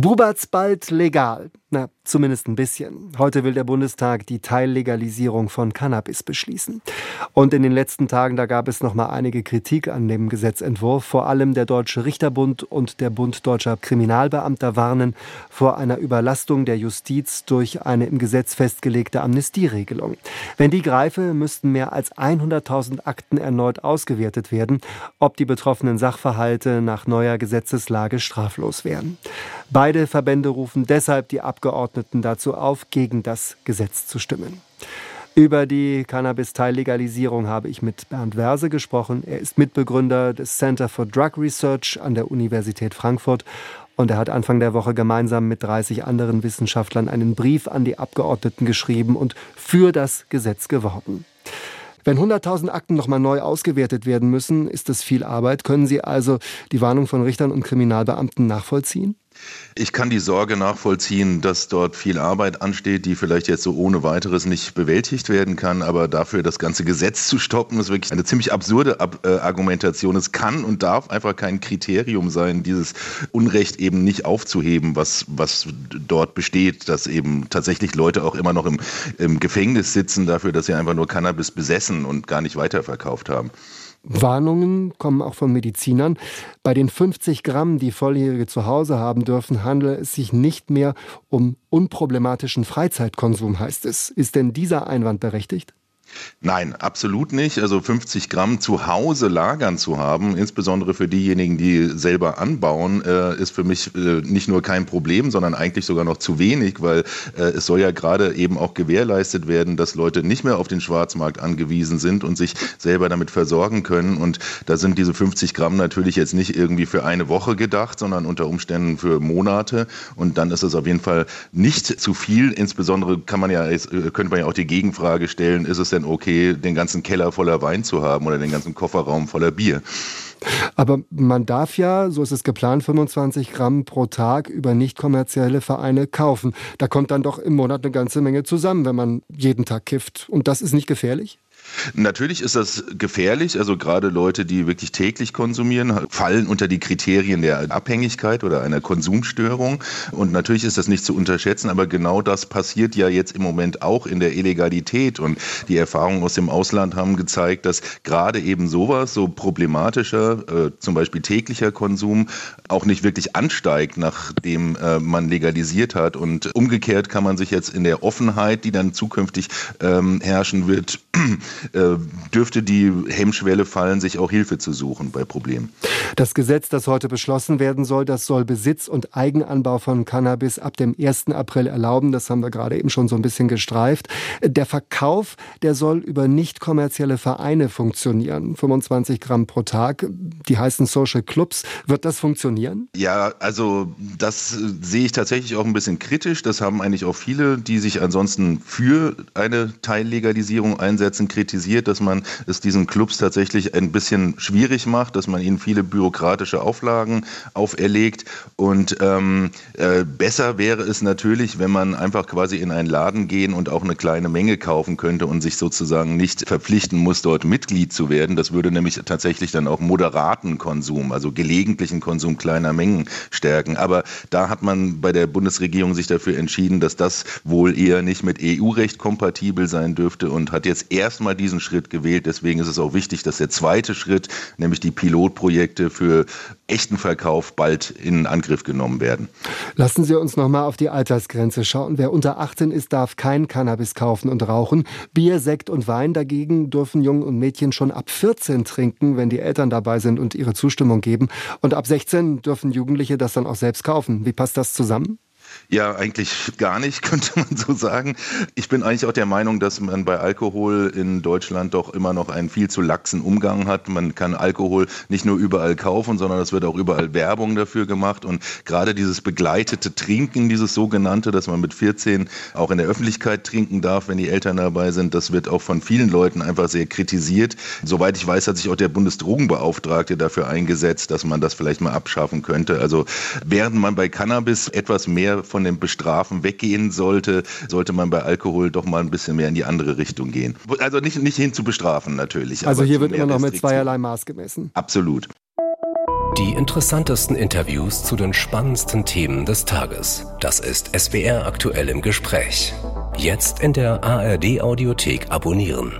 Bubatz bald legal. Na, zumindest ein bisschen. Heute will der Bundestag die Teillegalisierung von Cannabis beschließen. Und in den letzten Tagen, da gab es noch mal einige Kritik an dem Gesetzentwurf. Vor allem der Deutsche Richterbund und der Bund Deutscher Kriminalbeamter warnen vor einer Überlastung der Justiz durch eine im Gesetz festgelegte Amnestieregelung. Wenn die greife, müssten mehr als 100.000 Akten erneut ausgewertet werden, ob die betroffenen Sachverhalte nach neuer Gesetzeslage straflos wären. Beide Verbände rufen deshalb die Abgeordneten dazu auf, gegen das Gesetz zu stimmen. Über die Cannabis-Teillegalisierung habe ich mit Bernd Werse gesprochen. Er ist Mitbegründer des Center for Drug Research an der Universität Frankfurt und er hat Anfang der Woche gemeinsam mit 30 anderen Wissenschaftlern einen Brief an die Abgeordneten geschrieben und für das Gesetz geworben. Wenn 100.000 Akten nochmal neu ausgewertet werden müssen, ist das viel Arbeit. Können Sie also die Warnung von Richtern und Kriminalbeamten nachvollziehen? Ich kann die Sorge nachvollziehen, dass dort viel Arbeit ansteht, die vielleicht jetzt so ohne weiteres nicht bewältigt werden kann. Aber dafür das ganze Gesetz zu stoppen, ist wirklich eine ziemlich absurde Ab äh, Argumentation. Es kann und darf einfach kein Kriterium sein, dieses Unrecht eben nicht aufzuheben, was, was dort besteht, dass eben tatsächlich Leute auch immer noch im, im Gefängnis sitzen dafür, dass sie einfach nur Cannabis besessen und gar nicht weiterverkauft haben. Warnungen kommen auch von Medizinern. Bei den 50 Gramm, die Volljährige zu Hause haben dürfen, handelt es sich nicht mehr um unproblematischen Freizeitkonsum, heißt es. Ist denn dieser Einwand berechtigt? Nein, absolut nicht. Also 50 Gramm zu Hause lagern zu haben, insbesondere für diejenigen, die selber anbauen, äh, ist für mich äh, nicht nur kein Problem, sondern eigentlich sogar noch zu wenig, weil äh, es soll ja gerade eben auch gewährleistet werden, dass Leute nicht mehr auf den Schwarzmarkt angewiesen sind und sich selber damit versorgen können. Und da sind diese 50 Gramm natürlich jetzt nicht irgendwie für eine Woche gedacht, sondern unter Umständen für Monate. Und dann ist es auf jeden Fall nicht zu viel. Insbesondere kann man ja, äh, könnte man ja auch die Gegenfrage stellen, ist es denn okay, den ganzen Keller voller Wein zu haben oder den ganzen Kofferraum voller Bier. Aber man darf ja, so ist es geplant, 25 Gramm pro Tag über nicht kommerzielle Vereine kaufen. Da kommt dann doch im Monat eine ganze Menge zusammen, wenn man jeden Tag kifft. Und das ist nicht gefährlich? Natürlich ist das gefährlich. Also gerade Leute, die wirklich täglich konsumieren, fallen unter die Kriterien der Abhängigkeit oder einer Konsumstörung. Und natürlich ist das nicht zu unterschätzen, aber genau das passiert ja jetzt im Moment auch in der Illegalität. Und die Erfahrungen aus dem Ausland haben gezeigt, dass gerade eben sowas, so problematischer, äh, zum Beispiel täglicher Konsum, auch nicht wirklich ansteigt, nachdem äh, man legalisiert hat. Und umgekehrt kann man sich jetzt in der Offenheit, die dann zukünftig ähm, herrschen wird, dürfte die Hemmschwelle fallen, sich auch Hilfe zu suchen bei Problemen. Das Gesetz, das heute beschlossen werden soll, das soll Besitz und Eigenanbau von Cannabis ab dem 1. April erlauben. Das haben wir gerade eben schon so ein bisschen gestreift. Der Verkauf, der soll über nicht kommerzielle Vereine funktionieren. 25 Gramm pro Tag. Die heißen Social Clubs. Wird das funktionieren? Ja, also das sehe ich tatsächlich auch ein bisschen kritisch. Das haben eigentlich auch viele, die sich ansonsten für eine Teillegalisierung einsetzen, kritisiert kritisiert, dass man es diesen Clubs tatsächlich ein bisschen schwierig macht, dass man ihnen viele bürokratische Auflagen auferlegt. Und ähm, äh, besser wäre es natürlich, wenn man einfach quasi in einen Laden gehen und auch eine kleine Menge kaufen könnte und sich sozusagen nicht verpflichten muss, dort Mitglied zu werden. Das würde nämlich tatsächlich dann auch moderaten Konsum, also gelegentlichen Konsum kleiner Mengen stärken. Aber da hat man bei der Bundesregierung sich dafür entschieden, dass das wohl eher nicht mit EU-Recht kompatibel sein dürfte und hat jetzt erstmal diesen Schritt gewählt. Deswegen ist es auch wichtig, dass der zweite Schritt, nämlich die Pilotprojekte für echten Verkauf, bald in Angriff genommen werden. Lassen Sie uns noch mal auf die Altersgrenze schauen. Wer unter 18 ist, darf kein Cannabis kaufen und rauchen. Bier, Sekt und Wein dagegen dürfen Jungen und Mädchen schon ab 14 trinken, wenn die Eltern dabei sind und ihre Zustimmung geben. Und ab 16 dürfen Jugendliche das dann auch selbst kaufen. Wie passt das zusammen? Ja, eigentlich gar nicht, könnte man so sagen. Ich bin eigentlich auch der Meinung, dass man bei Alkohol in Deutschland doch immer noch einen viel zu laxen Umgang hat. Man kann Alkohol nicht nur überall kaufen, sondern es wird auch überall Werbung dafür gemacht. Und gerade dieses begleitete Trinken, dieses sogenannte, dass man mit 14 auch in der Öffentlichkeit trinken darf, wenn die Eltern dabei sind, das wird auch von vielen Leuten einfach sehr kritisiert. Soweit ich weiß, hat sich auch der Bundesdrogenbeauftragte dafür eingesetzt, dass man das vielleicht mal abschaffen könnte. Also während man bei Cannabis etwas mehr von dem Bestrafen weggehen sollte, sollte man bei Alkohol doch mal ein bisschen mehr in die andere Richtung gehen. Also nicht, nicht hin zu bestrafen natürlich. Also hier wird immer noch mit zweierlei Maß gemessen. Absolut. Die interessantesten Interviews zu den spannendsten Themen des Tages. Das ist SWR aktuell im Gespräch. Jetzt in der ARD Audiothek abonnieren.